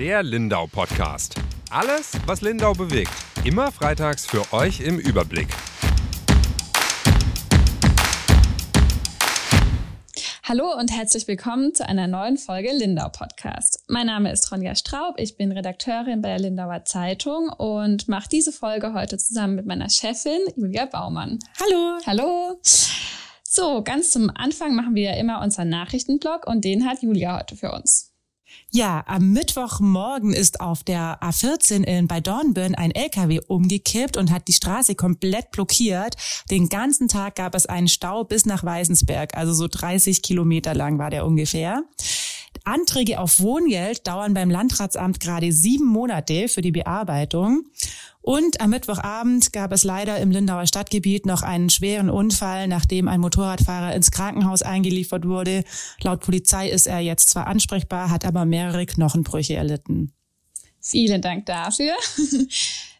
Der Lindau Podcast. Alles, was Lindau bewegt. Immer freitags für euch im Überblick. Hallo und herzlich willkommen zu einer neuen Folge Lindau Podcast. Mein Name ist Ronja Straub, ich bin Redakteurin bei der Lindauer Zeitung und mache diese Folge heute zusammen mit meiner Chefin Julia Baumann. Hallo. Hallo. So, ganz zum Anfang machen wir ja immer unseren Nachrichtenblog und den hat Julia heute für uns. Ja, am Mittwochmorgen ist auf der A14 in, bei Dornbirn ein LKW umgekippt und hat die Straße komplett blockiert. Den ganzen Tag gab es einen Stau bis nach Weißensberg, also so 30 Kilometer lang war der ungefähr. Anträge auf Wohngeld dauern beim Landratsamt gerade sieben Monate für die Bearbeitung. Und am Mittwochabend gab es leider im Lindauer Stadtgebiet noch einen schweren Unfall, nachdem ein Motorradfahrer ins Krankenhaus eingeliefert wurde. Laut Polizei ist er jetzt zwar ansprechbar, hat aber mehrere Knochenbrüche erlitten. Vielen Dank dafür.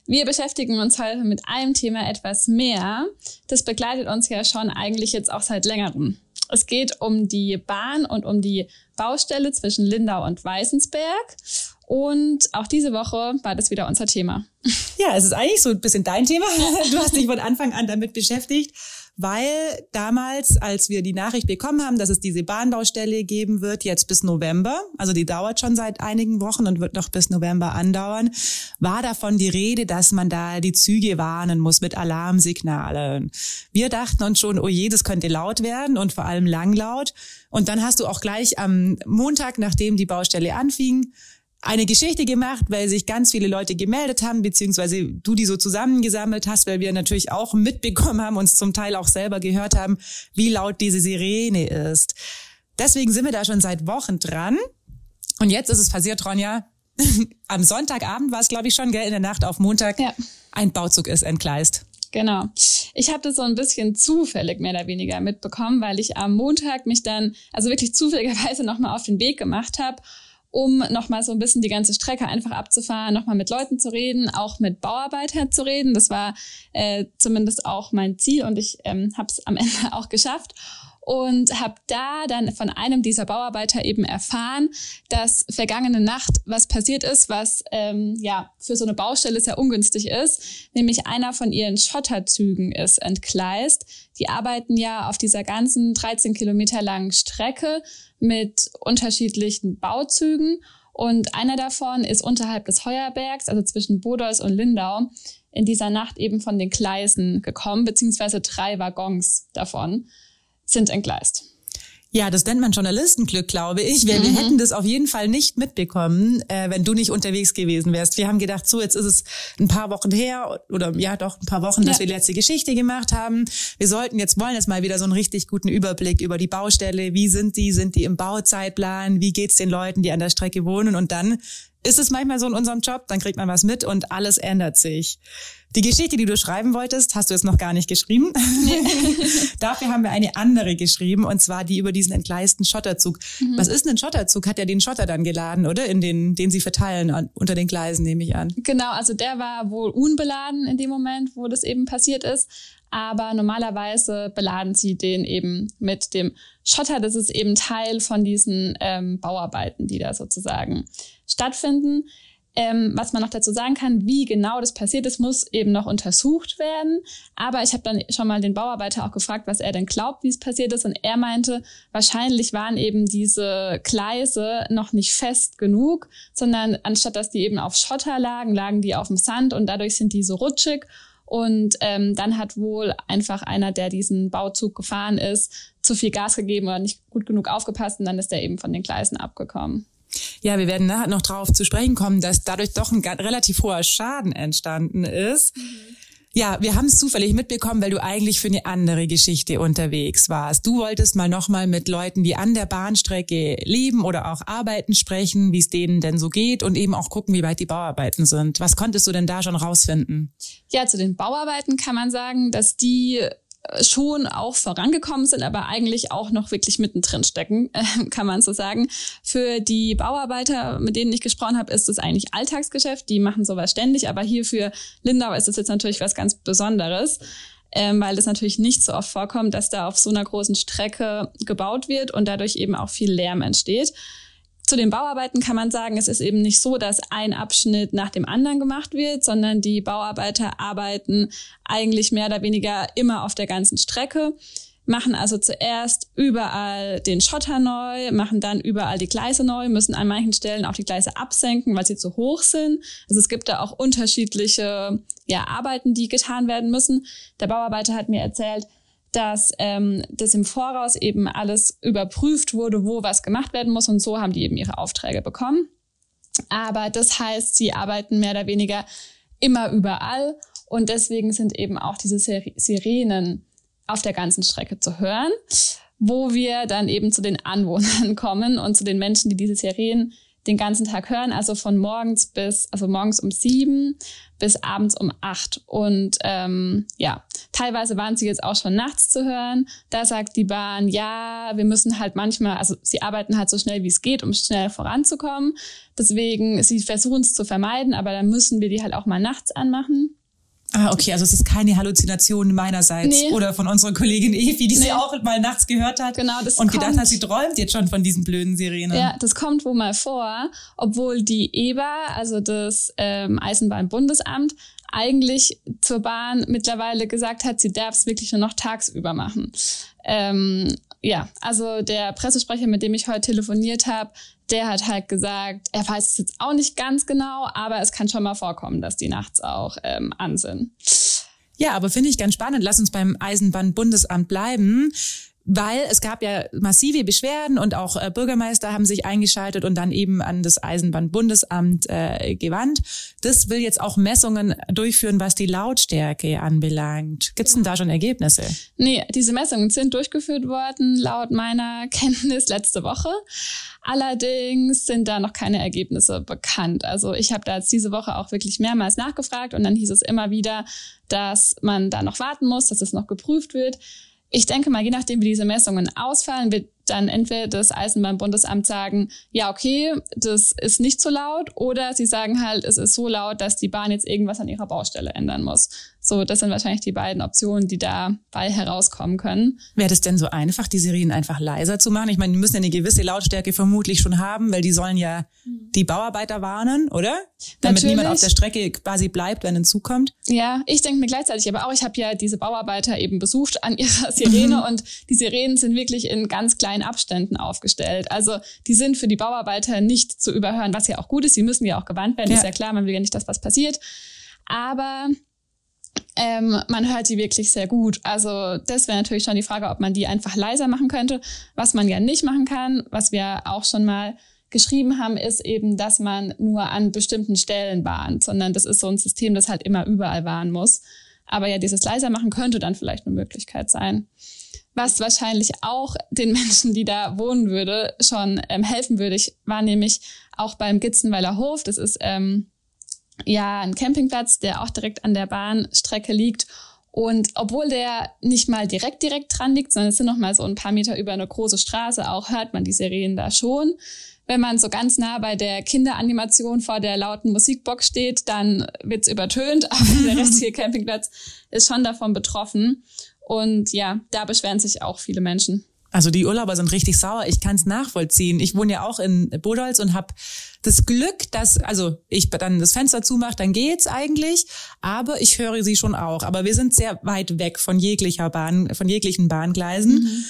Wir beschäftigen uns heute mit einem Thema etwas mehr. Das begleitet uns ja schon eigentlich jetzt auch seit längerem. Es geht um die Bahn und um die Baustelle zwischen Lindau und Weißensberg. Und auch diese Woche war das wieder unser Thema. Ja, es ist eigentlich so ein bisschen dein Thema. Du hast dich von Anfang an damit beschäftigt, weil damals, als wir die Nachricht bekommen haben, dass es diese Bahnbaustelle geben wird, jetzt bis November, also die dauert schon seit einigen Wochen und wird noch bis November andauern, war davon die Rede, dass man da die Züge warnen muss mit Alarmsignalen. Wir dachten uns schon, oh je, das könnte laut werden und vor allem langlaut. Und dann hast du auch gleich am Montag, nachdem die Baustelle anfing, eine Geschichte gemacht, weil sich ganz viele Leute gemeldet haben, beziehungsweise du die so zusammengesammelt hast, weil wir natürlich auch mitbekommen haben, uns zum Teil auch selber gehört haben, wie laut diese Sirene ist. Deswegen sind wir da schon seit Wochen dran. Und jetzt ist es passiert, Ronja. Am Sonntagabend war es, glaube ich, schon, gell, in der Nacht auf Montag. Ja. Ein Bauzug ist entgleist. Genau. Ich habe das so ein bisschen zufällig mehr oder weniger mitbekommen, weil ich am Montag mich dann, also wirklich zufälligerweise nochmal auf den Weg gemacht habe um nochmal so ein bisschen die ganze Strecke einfach abzufahren, nochmal mit Leuten zu reden, auch mit Bauarbeitern zu reden. Das war äh, zumindest auch mein Ziel und ich ähm, habe es am Ende auch geschafft und habe da dann von einem dieser Bauarbeiter eben erfahren, dass vergangene Nacht was passiert ist, was ähm, ja für so eine Baustelle sehr ungünstig ist, nämlich einer von ihren Schotterzügen ist entgleist. Die arbeiten ja auf dieser ganzen 13 Kilometer langen Strecke mit unterschiedlichen Bauzügen. Und einer davon ist unterhalb des Heuerbergs, also zwischen Bodos und Lindau, in dieser Nacht eben von den Gleisen gekommen, beziehungsweise drei Waggons davon sind entgleist. Ja, das nennt man Journalistenglück, glaube ich. Wir, mhm. wir hätten das auf jeden Fall nicht mitbekommen, äh, wenn du nicht unterwegs gewesen wärst. Wir haben gedacht, so jetzt ist es ein paar Wochen her oder ja doch ein paar Wochen, dass ja. wir die letzte Geschichte gemacht haben. Wir sollten jetzt wollen jetzt mal wieder so einen richtig guten Überblick über die Baustelle. Wie sind die? Sind die im Bauzeitplan? Wie geht's den Leuten, die an der Strecke wohnen? Und dann ist es manchmal so in unserem Job, dann kriegt man was mit und alles ändert sich. Die Geschichte, die du schreiben wolltest, hast du jetzt noch gar nicht geschrieben. Dafür haben wir eine andere geschrieben, und zwar die über diesen entgleisten Schotterzug. Mhm. Was ist denn ein Schotterzug? Hat ja den Schotter dann geladen, oder? In den, den sie verteilen unter den Gleisen, nehme ich an. Genau, also der war wohl unbeladen in dem Moment, wo das eben passiert ist. Aber normalerweise beladen sie den eben mit dem Schotter. Das ist eben Teil von diesen ähm, Bauarbeiten, die da sozusagen stattfinden. Ähm, was man noch dazu sagen kann, wie genau das passiert ist, muss eben noch untersucht werden. Aber ich habe dann schon mal den Bauarbeiter auch gefragt, was er denn glaubt, wie es passiert ist. Und er meinte, wahrscheinlich waren eben diese Gleise noch nicht fest genug, sondern anstatt dass die eben auf Schotter lagen, lagen die auf dem Sand und dadurch sind die so rutschig. Und ähm, dann hat wohl einfach einer, der diesen Bauzug gefahren ist, zu viel Gas gegeben oder nicht gut genug aufgepasst und dann ist er eben von den Gleisen abgekommen. Ja, wir werden nachher noch darauf zu sprechen kommen, dass dadurch doch ein relativ hoher Schaden entstanden ist. Mhm. Ja, wir haben es zufällig mitbekommen, weil du eigentlich für eine andere Geschichte unterwegs warst. Du wolltest mal nochmal mit Leuten, die an der Bahnstrecke leben oder auch arbeiten, sprechen, wie es denen denn so geht und eben auch gucken, wie weit die Bauarbeiten sind. Was konntest du denn da schon rausfinden? Ja, zu den Bauarbeiten kann man sagen, dass die schon auch vorangekommen sind, aber eigentlich auch noch wirklich mittendrin stecken, äh, kann man so sagen. Für die Bauarbeiter, mit denen ich gesprochen habe, ist es eigentlich Alltagsgeschäft. Die machen sowas ständig, aber hier für Lindau ist es jetzt natürlich was ganz Besonderes. Ähm, weil es natürlich nicht so oft vorkommt, dass da auf so einer großen Strecke gebaut wird und dadurch eben auch viel Lärm entsteht. Zu den Bauarbeiten kann man sagen, es ist eben nicht so, dass ein Abschnitt nach dem anderen gemacht wird, sondern die Bauarbeiter arbeiten eigentlich mehr oder weniger immer auf der ganzen Strecke machen also zuerst überall den Schotter neu, machen dann überall die Gleise neu, müssen an manchen Stellen auch die Gleise absenken, weil sie zu hoch sind. Also es gibt da auch unterschiedliche ja, Arbeiten, die getan werden müssen. Der Bauarbeiter hat mir erzählt, dass ähm, das im Voraus eben alles überprüft wurde, wo was gemacht werden muss und so haben die eben ihre Aufträge bekommen. Aber das heißt, sie arbeiten mehr oder weniger immer überall und deswegen sind eben auch diese Sirenen auf der ganzen Strecke zu hören, wo wir dann eben zu den Anwohnern kommen und zu den Menschen, die diese Serien den ganzen Tag hören, also von morgens bis, also morgens um sieben bis abends um acht. Und ähm, ja, teilweise waren sie jetzt auch schon nachts zu hören. Da sagt die Bahn, ja, wir müssen halt manchmal, also sie arbeiten halt so schnell wie es geht, um schnell voranzukommen. Deswegen, sie versuchen es zu vermeiden, aber dann müssen wir die halt auch mal nachts anmachen. Ah, okay, also es ist keine Halluzination meinerseits nee. oder von unserer Kollegin Evi, die nee. sie auch mal nachts gehört hat genau, das und kommt, gedacht hat, sie träumt jetzt schon von diesen blöden Sirenen. Ja, das kommt wohl mal vor, obwohl die EBA, also das ähm, Eisenbahnbundesamt, eigentlich zur Bahn mittlerweile gesagt hat, sie darf es wirklich nur noch tagsüber machen. Ähm, ja, also der Pressesprecher, mit dem ich heute telefoniert habe, der hat halt gesagt, er weiß es jetzt auch nicht ganz genau, aber es kann schon mal vorkommen, dass die nachts auch ähm, an sind. Ja, aber finde ich ganz spannend. Lass uns beim Eisenbahnbundesamt bleiben weil es gab ja massive Beschwerden und auch äh, Bürgermeister haben sich eingeschaltet und dann eben an das Eisenbahnbundesamt äh, gewandt. Das will jetzt auch Messungen durchführen, was die Lautstärke anbelangt. Gibt es denn da schon Ergebnisse? Nee, diese Messungen sind durchgeführt worden, laut meiner Kenntnis letzte Woche. Allerdings sind da noch keine Ergebnisse bekannt. Also ich habe da jetzt diese Woche auch wirklich mehrmals nachgefragt und dann hieß es immer wieder, dass man da noch warten muss, dass es noch geprüft wird. Ich denke mal, je nachdem, wie diese Messungen ausfallen, wird dann entweder das Eisenbahnbundesamt sagen, ja, okay, das ist nicht so laut, oder sie sagen halt, es ist so laut, dass die Bahn jetzt irgendwas an ihrer Baustelle ändern muss. So, das sind wahrscheinlich die beiden Optionen, die dabei herauskommen können. Wäre das denn so einfach, die Sirenen einfach leiser zu machen? Ich meine, die müssen ja eine gewisse Lautstärke vermutlich schon haben, weil die sollen ja die Bauarbeiter warnen, oder? Damit Natürlich. niemand auf der Strecke quasi bleibt, wenn ein Zug kommt. Ja, ich denke mir gleichzeitig aber auch, ich habe ja diese Bauarbeiter eben besucht an ihrer Sirene mhm. und die Sirenen sind wirklich in ganz kleinen Abständen aufgestellt. Also die sind für die Bauarbeiter nicht zu überhören, was ja auch gut ist. Sie müssen ja auch gewarnt werden, ja. ist ja klar, man will ja nicht, dass was passiert. Aber ähm, man hört die wirklich sehr gut. Also das wäre natürlich schon die Frage, ob man die einfach leiser machen könnte. Was man ja nicht machen kann, was wir auch schon mal geschrieben haben, ist eben, dass man nur an bestimmten Stellen warnt, sondern das ist so ein System, das halt immer überall warnen muss. Aber ja, dieses leiser machen könnte dann vielleicht eine Möglichkeit sein. Was wahrscheinlich auch den Menschen, die da wohnen würde, schon ähm, helfen würde. Ich war nämlich auch beim Gitzenweiler Hof. Das ist ähm, ja ein Campingplatz, der auch direkt an der Bahnstrecke liegt. Und obwohl der nicht mal direkt direkt dran liegt, sondern es sind noch mal so ein paar Meter über eine große Straße, auch hört man die Sirenen da schon. Wenn man so ganz nah bei der Kinderanimation vor der lauten Musikbox steht, dann wird's übertönt, aber der restliche Campingplatz ist schon davon betroffen. Und ja, da beschweren sich auch viele Menschen. Also die Urlauber sind richtig sauer. Ich kann es nachvollziehen. Ich wohne ja auch in Bodolz und habe das Glück, dass also ich dann das Fenster zumache, dann geht's eigentlich. Aber ich höre sie schon auch. Aber wir sind sehr weit weg von jeglicher Bahn, von jeglichen Bahngleisen. Mhm.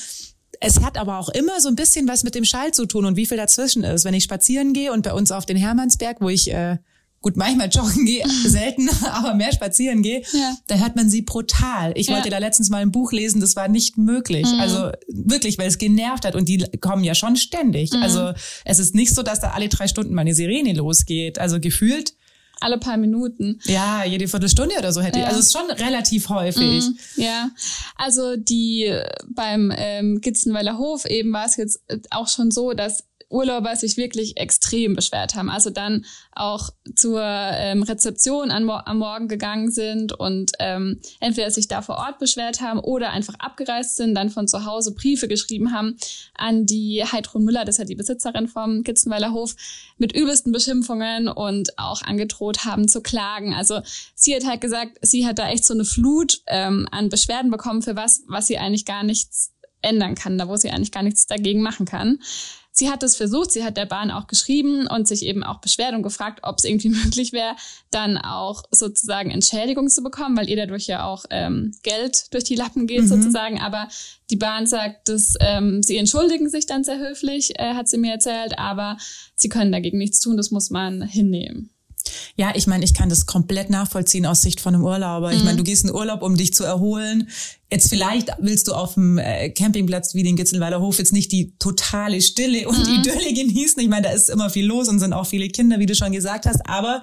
Es hat aber auch immer so ein bisschen was mit dem Schall zu tun und wie viel dazwischen ist. Wenn ich spazieren gehe und bei uns auf den Hermannsberg, wo ich äh, gut, manchmal joggen gehe, selten, aber mehr spazieren gehe, ja. da hört man sie brutal. Ich ja. wollte da letztens mal ein Buch lesen, das war nicht möglich. Mhm. Also wirklich, weil es genervt hat und die kommen ja schon ständig. Mhm. Also es ist nicht so, dass da alle drei Stunden mal eine Sirene losgeht. Also gefühlt alle paar Minuten. Ja, jede Viertelstunde oder so hätte ja. ich. Also es ist schon relativ häufig. Mm, ja, also die beim ähm, Gitzenweiler Hof eben war es jetzt auch schon so, dass Urlauber sich wirklich extrem beschwert haben. Also dann auch zur ähm, Rezeption an, am Morgen gegangen sind und ähm, entweder sich da vor Ort beschwert haben oder einfach abgereist sind, dann von zu Hause Briefe geschrieben haben an die Heidrun Müller, das ist ja die Besitzerin vom Kitzenweiler Hof, mit übelsten Beschimpfungen und auch angedroht haben zu klagen. Also sie hat halt gesagt, sie hat da echt so eine Flut ähm, an Beschwerden bekommen für was, was sie eigentlich gar nichts ändern kann, da wo sie eigentlich gar nichts dagegen machen kann. Sie hat es versucht, sie hat der Bahn auch geschrieben und sich eben auch beschwert und gefragt, ob es irgendwie möglich wäre, dann auch sozusagen Entschädigung zu bekommen, weil ihr dadurch ja auch ähm, Geld durch die Lappen geht mhm. sozusagen. Aber die Bahn sagt, dass ähm, sie entschuldigen sich dann sehr höflich, äh, hat sie mir erzählt, aber sie können dagegen nichts tun, das muss man hinnehmen. Ja, ich meine, ich kann das komplett nachvollziehen aus Sicht von einem Urlauber. Mhm. Ich meine, du gehst in Urlaub, um dich zu erholen. Jetzt vielleicht willst du auf dem äh, Campingplatz wie den Gitzelweiler Hof jetzt nicht die totale Stille und mhm. Idylle genießen. Ich meine, da ist immer viel los und sind auch viele Kinder, wie du schon gesagt hast. Aber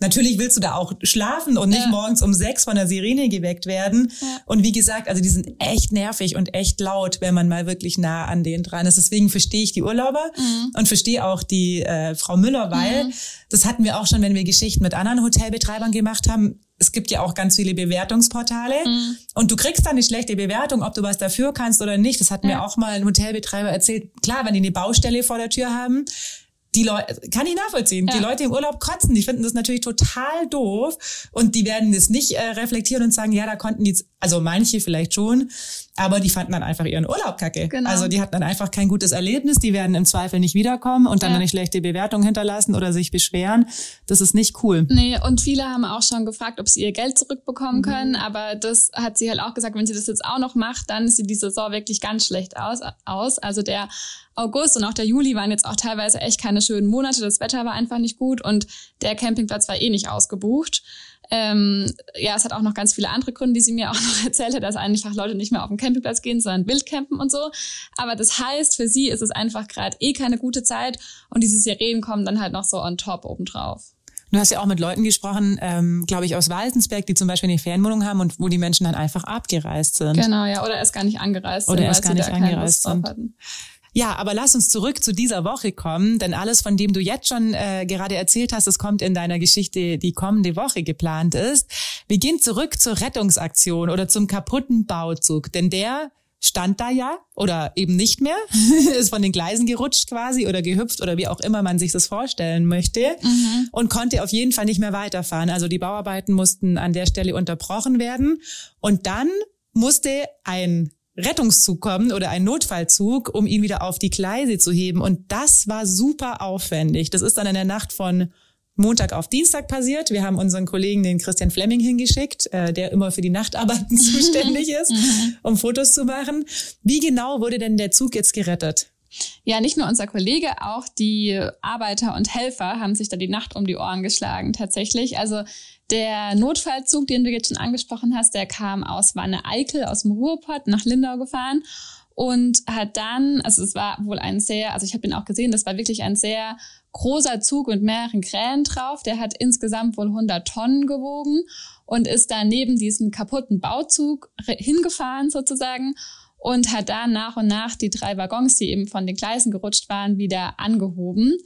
natürlich willst du da auch schlafen und nicht ja. morgens um sechs von der Sirene geweckt werden. Ja. Und wie gesagt, also die sind echt nervig und echt laut, wenn man mal wirklich nah an denen dran ist. Deswegen verstehe ich die Urlauber mhm. und verstehe auch die äh, Frau Müller, weil mhm. das hatten wir auch schon, wenn wir Geschichten mit anderen Hotelbetreibern gemacht haben es gibt ja auch ganz viele Bewertungsportale mhm. und du kriegst dann eine schlechte Bewertung, ob du was dafür kannst oder nicht. Das hat ja. mir auch mal ein Hotelbetreiber erzählt. Klar, wenn die eine Baustelle vor der Tür haben, die Leute, kann ich nachvollziehen. Ja. Die Leute im Urlaub kotzen, die finden das natürlich total doof und die werden das nicht äh, reflektieren und sagen, ja, da konnten die, also manche vielleicht schon, aber die fanden dann einfach ihren Urlaub kacke. Genau. Also die hatten dann einfach kein gutes Erlebnis, die werden im Zweifel nicht wiederkommen und dann ja. eine schlechte Bewertung hinterlassen oder sich beschweren. Das ist nicht cool. Nee, und viele haben auch schon gefragt, ob sie ihr Geld zurückbekommen mhm. können, aber das hat sie halt auch gesagt, wenn sie das jetzt auch noch macht, dann sieht die Saison wirklich ganz schlecht aus. aus. Also der August und auch der Juli waren jetzt auch teilweise echt keine schönen Monate. Das Wetter war einfach nicht gut und der Campingplatz war eh nicht ausgebucht. Ähm, ja, es hat auch noch ganz viele andere Gründe, die sie mir auch noch erzählt hat, dass einfach Leute nicht mehr auf den Campingplatz gehen, sondern Wildcampen und so. Aber das heißt, für sie ist es einfach gerade eh keine gute Zeit und diese Sirenen kommen dann halt noch so on top obendrauf. Du hast ja auch mit Leuten gesprochen, ähm, glaube ich, aus Waltensberg, die zum Beispiel eine Fernwohnung haben und wo die Menschen dann einfach abgereist sind. Genau, ja, oder erst gar nicht angereist sind. Oder erst gar nicht angereist sind. Ja, aber lass uns zurück zu dieser Woche kommen, denn alles, von dem du jetzt schon äh, gerade erzählt hast, das kommt in deiner Geschichte, die kommende Woche geplant ist. Wir gehen zurück zur Rettungsaktion oder zum kaputten Bauzug, denn der stand da ja oder eben nicht mehr, ist von den Gleisen gerutscht quasi oder gehüpft oder wie auch immer man sich das vorstellen möchte mhm. und konnte auf jeden Fall nicht mehr weiterfahren. Also die Bauarbeiten mussten an der Stelle unterbrochen werden und dann musste ein Rettungszug kommen oder ein Notfallzug, um ihn wieder auf die Gleise zu heben. Und das war super aufwendig. Das ist dann in der Nacht von Montag auf Dienstag passiert. Wir haben unseren Kollegen, den Christian Fleming, hingeschickt, äh, der immer für die Nachtarbeiten zuständig ist, mhm. um Fotos zu machen. Wie genau wurde denn der Zug jetzt gerettet? Ja, nicht nur unser Kollege, auch die Arbeiter und Helfer haben sich da die Nacht um die Ohren geschlagen, tatsächlich. Also der Notfallzug, den du jetzt schon angesprochen hast, der kam aus Wanne-Eickel, aus dem Ruhrpott nach Lindau gefahren und hat dann, also es war wohl ein sehr, also ich habe ihn auch gesehen, das war wirklich ein sehr großer Zug mit mehreren Krähen drauf. Der hat insgesamt wohl 100 Tonnen gewogen und ist dann neben diesem kaputten Bauzug hingefahren sozusagen und hat dann nach und nach die drei Waggons, die eben von den Gleisen gerutscht waren, wieder angehoben.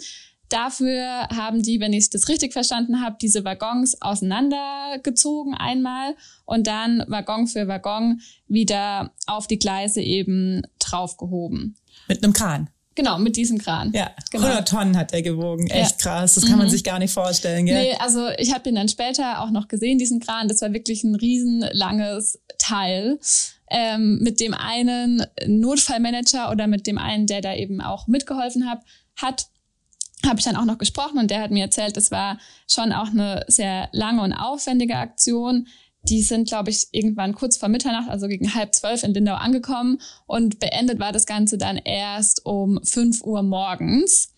Dafür haben die, wenn ich das richtig verstanden habe, diese Waggons auseinandergezogen einmal und dann Waggon für Waggon wieder auf die Gleise eben draufgehoben. Mit einem Kran. Genau, mit diesem Kran. Ja, genau. 100 Tonnen hat er gewogen. Echt ja. krass. Das kann mhm. man sich gar nicht vorstellen, gell? Nee, also ich habe den dann später auch noch gesehen, diesen Kran. Das war wirklich ein riesenlanges Teil. Ähm, mit dem einen Notfallmanager oder mit dem einen, der da eben auch mitgeholfen hat, hat habe ich dann auch noch gesprochen und der hat mir erzählt, es war schon auch eine sehr lange und aufwendige Aktion. Die sind, glaube ich, irgendwann kurz vor Mitternacht, also gegen halb zwölf in Lindau angekommen und beendet war das Ganze dann erst um fünf Uhr morgens.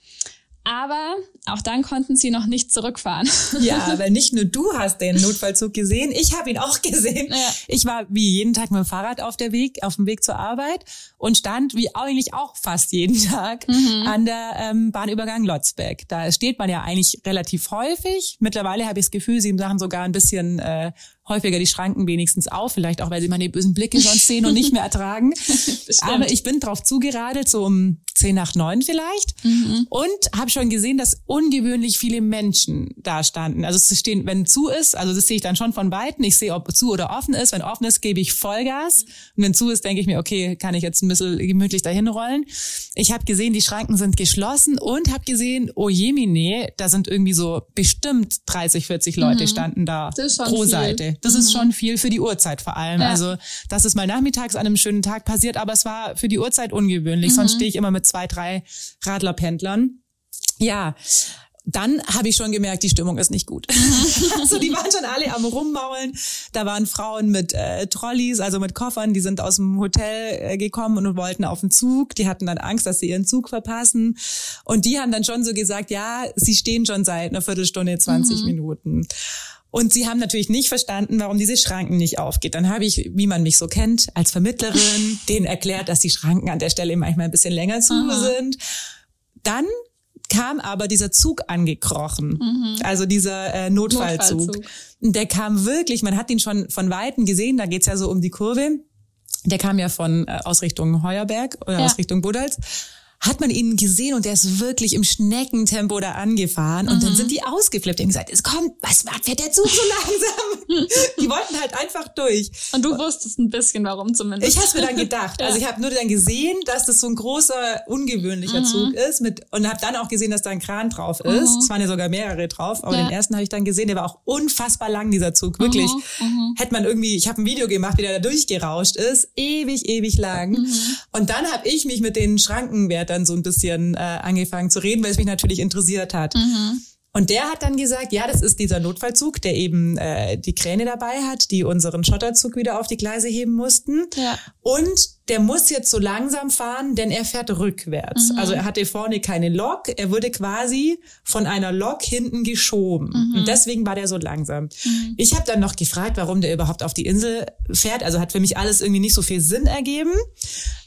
Aber auch dann konnten sie noch nicht zurückfahren. Ja, weil nicht nur du hast den Notfallzug gesehen, ich habe ihn auch gesehen. Ja. Ich war wie jeden Tag mit dem Fahrrad auf der Weg, auf dem Weg zur Arbeit und stand wie eigentlich auch fast jeden Tag mhm. an der ähm, Bahnübergang Lotzbeck. Da steht man ja eigentlich relativ häufig. Mittlerweile habe ich das Gefühl, sie machen sogar ein bisschen äh, häufiger die Schranken wenigstens auf, vielleicht auch, weil sie meine bösen Blicke sonst sehen und nicht mehr ertragen. Aber ich bin drauf zugeradelt, so um zehn nach neun vielleicht mhm. und habe schon gesehen, dass ungewöhnlich viele Menschen da standen. Also es stehen, wenn zu ist, also das sehe ich dann schon von Weitem. Ich sehe, ob zu oder offen ist. Wenn offen ist, gebe ich Vollgas. Und wenn zu ist, denke ich mir, okay, kann ich jetzt ein bisschen gemütlich dahin rollen. Ich habe gesehen, die Schranken sind geschlossen und habe gesehen, oh jemine, da sind irgendwie so bestimmt 30, 40 Leute mhm. standen da pro viel. Seite. Das mhm. ist schon viel für die Uhrzeit vor allem. Ja. Also, dass es mal nachmittags an einem schönen Tag passiert, aber es war für die Uhrzeit ungewöhnlich. Mhm. Sonst stehe ich immer mit zwei, drei Radlerpendlern. Ja, dann habe ich schon gemerkt, die Stimmung ist nicht gut. also die waren schon alle am Rummaulen. Da waren Frauen mit äh, Trolleys, also mit Koffern, die sind aus dem Hotel äh, gekommen und wollten auf den Zug. Die hatten dann Angst, dass sie ihren Zug verpassen. Und die haben dann schon so gesagt, ja, sie stehen schon seit einer Viertelstunde, 20 mhm. Minuten. Und sie haben natürlich nicht verstanden, warum diese Schranken nicht aufgeht. Dann habe ich, wie man mich so kennt, als Vermittlerin, denen erklärt, dass die Schranken an der Stelle manchmal ein bisschen länger zu Aha. sind. Dann kam aber dieser Zug angekrochen, mhm. also dieser äh, Notfallzug. Notfallzug. Der kam wirklich, man hat ihn schon von Weitem gesehen, da geht's ja so um die Kurve. Der kam ja von äh, aus Richtung Heuerberg oder ja. aus Richtung Budals hat man ihn gesehen und der ist wirklich im Schneckentempo da angefahren und mhm. dann sind die ausgeflippt und gesagt, es kommt, was fährt der Zug so langsam? die wollten halt einfach durch. Und du wusstest ein bisschen, warum zumindest. Ich habe mir dann gedacht, also ich habe nur dann gesehen, dass das so ein großer, ungewöhnlicher mhm. Zug ist mit und habe dann auch gesehen, dass da ein Kran drauf ist. Mhm. Es waren ja sogar mehrere drauf, aber ja. den ersten habe ich dann gesehen, der war auch unfassbar lang, dieser Zug, wirklich. Mhm. mhm. Hätte man irgendwie, ich habe ein Video gemacht, wie der da durchgerauscht ist, ewig, ewig lang. Mhm. Und dann habe ich mich mit den Schrankenwärtern dann so ein bisschen äh, angefangen zu reden, weil es mich natürlich interessiert hat. Mhm. Und der hat dann gesagt, ja, das ist dieser Notfallzug, der eben äh, die Kräne dabei hat, die unseren Schotterzug wieder auf die Gleise heben mussten. Ja. Und der muss jetzt so langsam fahren, denn er fährt rückwärts. Mhm. Also er hatte vorne keine Lok, er wurde quasi von einer Lok hinten geschoben. Mhm. Und deswegen war der so langsam. Mhm. Ich habe dann noch gefragt, warum der überhaupt auf die Insel fährt. Also hat für mich alles irgendwie nicht so viel Sinn ergeben.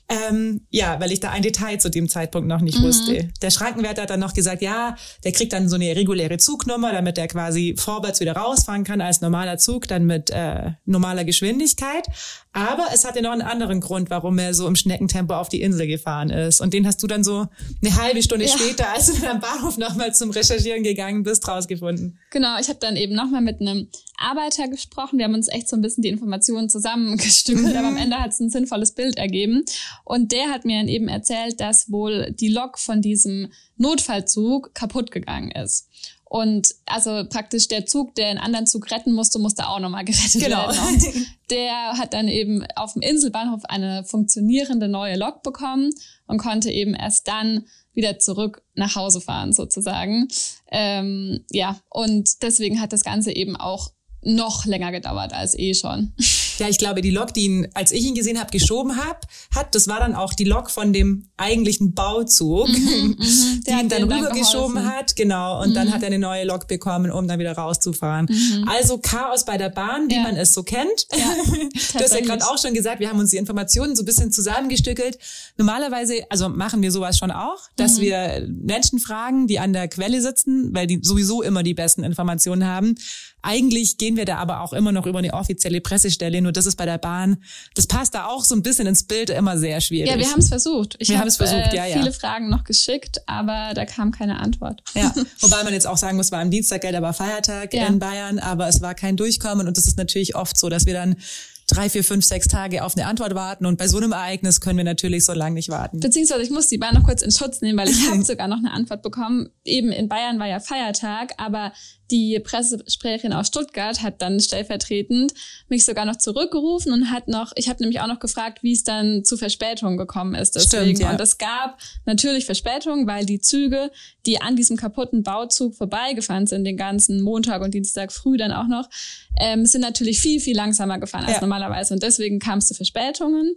Ähm, ja, weil ich da ein Detail zu dem Zeitpunkt noch nicht mhm. wusste. Der Schrankenwärter hat dann noch gesagt, ja, der kriegt dann so eine reguläre Zugnummer, damit er quasi vorwärts wieder rausfahren kann als normaler Zug, dann mit äh, normaler Geschwindigkeit. Aber es hatte noch einen anderen Grund, warum er so im Schneckentempo auf die Insel gefahren ist. Und den hast du dann so eine halbe Stunde ja. später, als du dann am Bahnhof nochmal zum Recherchieren gegangen bist, rausgefunden. Genau, ich habe dann eben nochmal mit einem Arbeiter gesprochen. Wir haben uns echt so ein bisschen die Informationen zusammengestückelt, aber am mhm. Ende hat es ein sinnvolles Bild ergeben. Und der hat mir dann eben erzählt, dass wohl die Lok von diesem Notfallzug kaputt gegangen ist. Und also praktisch der Zug, der einen anderen Zug retten musste, musste auch nochmal gerettet genau. werden. Und der hat dann eben auf dem Inselbahnhof eine funktionierende neue Lok bekommen und konnte eben erst dann wieder zurück nach Hause fahren sozusagen. Ähm, ja, und deswegen hat das Ganze eben auch noch länger gedauert als eh schon. Ja, ich glaube, die Lok, die ihn, als ich ihn gesehen habe, geschoben hab, hat, das war dann auch die Lok von dem eigentlichen Bauzug, mhm, mhm. die ihn dann rübergeschoben hat. Genau. Und mhm. dann hat er eine neue Lok bekommen, um dann wieder rauszufahren. Mhm. Also Chaos bei der Bahn, wie ja. man es so kennt. Ja, du hast ja gerade auch schon gesagt, wir haben uns die Informationen so ein bisschen zusammengestückelt. Normalerweise, also machen wir sowas schon auch, dass mhm. wir Menschen fragen, die an der Quelle sitzen, weil die sowieso immer die besten Informationen haben. Eigentlich gehen wir da aber auch immer noch über eine offizielle Pressestelle. Nur das ist bei der Bahn, das passt da auch so ein bisschen ins Bild immer sehr schwierig. Ja, wir haben es versucht. Ich habe versucht, äh, ja, ja. viele Fragen noch geschickt, aber da kam keine Antwort. Ja, wobei man jetzt auch sagen muss, war am Dienstag, Geld, aber Feiertag ja. in Bayern, aber es war kein Durchkommen und das ist natürlich oft so, dass wir dann drei, vier, fünf, sechs Tage auf eine Antwort warten. Und bei so einem Ereignis können wir natürlich so lange nicht warten. Beziehungsweise ich muss die Bahn noch kurz in Schutz nehmen, weil ich habe sogar noch eine Antwort bekommen. Eben in Bayern war ja Feiertag, aber die Pressesprecherin aus Stuttgart hat dann stellvertretend mich sogar noch zurückgerufen und hat noch, ich habe nämlich auch noch gefragt, wie es dann zu Verspätungen gekommen ist. Deswegen. Stimmt, ja. Und es gab natürlich Verspätungen, weil die Züge, die an diesem kaputten Bauzug vorbeigefahren sind, den ganzen Montag und Dienstag früh dann auch noch, ähm, sind natürlich viel, viel langsamer gefahren als ja. normalerweise. Und deswegen kam es zu Verspätungen.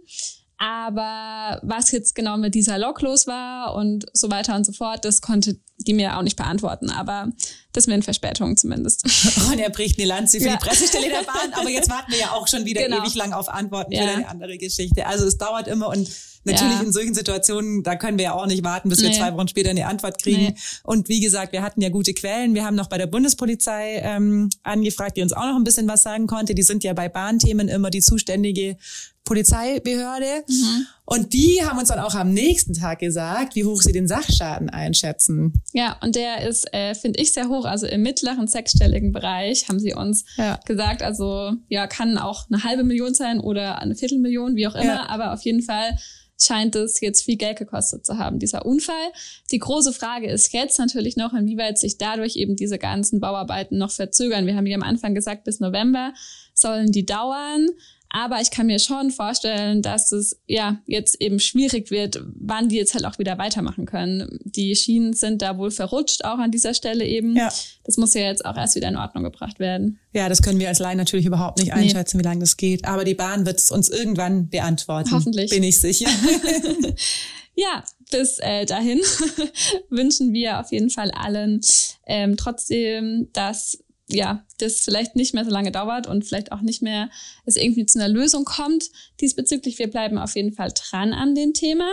Aber was jetzt genau mit dieser Lok los war und so weiter und so fort, das konnte die mir auch nicht beantworten. Aber das mit den Verspätungen zumindest. Und er bricht eine Lanze für ja. die Pressestelle der Bahn. Aber jetzt warten wir ja auch schon wieder genau. ewig lang auf Antworten ja. für eine andere Geschichte. Also es dauert immer und Natürlich ja. in solchen Situationen, da können wir ja auch nicht warten, bis wir nee. zwei Wochen später eine Antwort kriegen. Nee. Und wie gesagt, wir hatten ja gute Quellen. Wir haben noch bei der Bundespolizei ähm, angefragt, die uns auch noch ein bisschen was sagen konnte. Die sind ja bei Bahnthemen immer die zuständige Polizeibehörde. Mhm. Und die haben uns dann auch am nächsten Tag gesagt, wie hoch sie den Sachschaden einschätzen. Ja, und der ist, äh, finde ich, sehr hoch. Also im mittleren sechsstelligen Bereich haben sie uns ja. gesagt. Also ja, kann auch eine halbe Million sein oder eine Viertelmillion, wie auch immer. Ja. Aber auf jeden Fall scheint es jetzt viel Geld gekostet zu haben, dieser Unfall. Die große Frage ist jetzt natürlich noch, inwieweit sich dadurch eben diese ganzen Bauarbeiten noch verzögern. Wir haben ja am Anfang gesagt, bis November sollen die dauern. Aber ich kann mir schon vorstellen, dass es ja jetzt eben schwierig wird, wann die jetzt halt auch wieder weitermachen können. Die Schienen sind da wohl verrutscht, auch an dieser Stelle eben. Ja. Das muss ja jetzt auch erst wieder in Ordnung gebracht werden. Ja, das können wir als Laien natürlich überhaupt nicht einschätzen, nee. wie lange das geht. Aber die Bahn wird es uns irgendwann beantworten. Hoffentlich. Bin ich sicher. ja, bis äh, dahin wünschen wir auf jeden Fall allen ähm, trotzdem, dass ja, das vielleicht nicht mehr so lange dauert und vielleicht auch nicht mehr es irgendwie zu einer Lösung kommt. Diesbezüglich, wir bleiben auf jeden Fall dran an dem Thema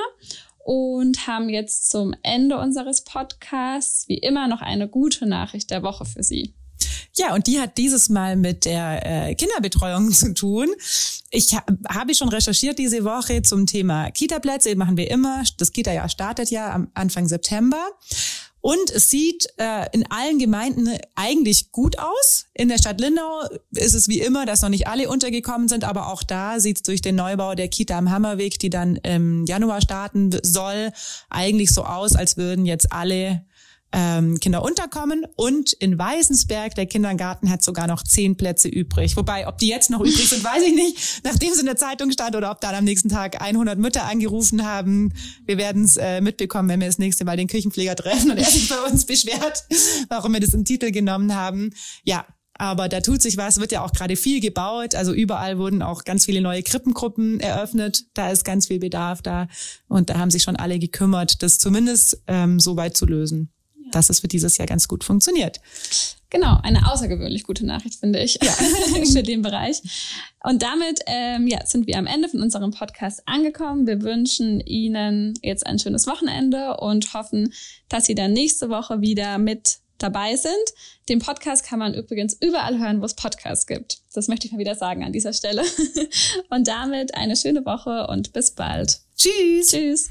und haben jetzt zum Ende unseres Podcasts wie immer noch eine gute Nachricht der Woche für Sie. Ja, und die hat dieses Mal mit der äh, Kinderbetreuung zu tun. Ich ha habe schon recherchiert diese Woche zum Thema Kita-Plätze. Machen wir immer. Das Kita-Jahr startet ja am Anfang September. Und es sieht äh, in allen Gemeinden eigentlich gut aus. In der Stadt Lindau ist es wie immer, dass noch nicht alle untergekommen sind, aber auch da sieht es durch den Neubau der Kita am Hammerweg, die dann im Januar starten soll, eigentlich so aus, als würden jetzt alle ähm, Kinder unterkommen und in Weißensberg, der Kindergarten hat sogar noch zehn Plätze übrig. Wobei, ob die jetzt noch übrig sind, weiß ich nicht, nachdem es in der Zeitung stand oder ob dann am nächsten Tag 100 Mütter angerufen haben. Wir werden es äh, mitbekommen, wenn wir das nächste Mal den Küchenpfleger treffen und er sich bei uns beschwert, warum wir das im Titel genommen haben. Ja, aber da tut sich was, wird ja auch gerade viel gebaut. Also überall wurden auch ganz viele neue Krippengruppen eröffnet. Da ist ganz viel Bedarf da. Und da haben sich schon alle gekümmert, das zumindest ähm, so weit zu lösen dass es für dieses Jahr ganz gut funktioniert. Genau, eine außergewöhnlich gute Nachricht, finde ich, ja. für den Bereich. Und damit ähm, ja, sind wir am Ende von unserem Podcast angekommen. Wir wünschen Ihnen jetzt ein schönes Wochenende und hoffen, dass Sie dann nächste Woche wieder mit dabei sind. Den Podcast kann man übrigens überall hören, wo es Podcasts gibt. Das möchte ich mal wieder sagen an dieser Stelle. Und damit eine schöne Woche und bis bald. Tschüss. Tschüss.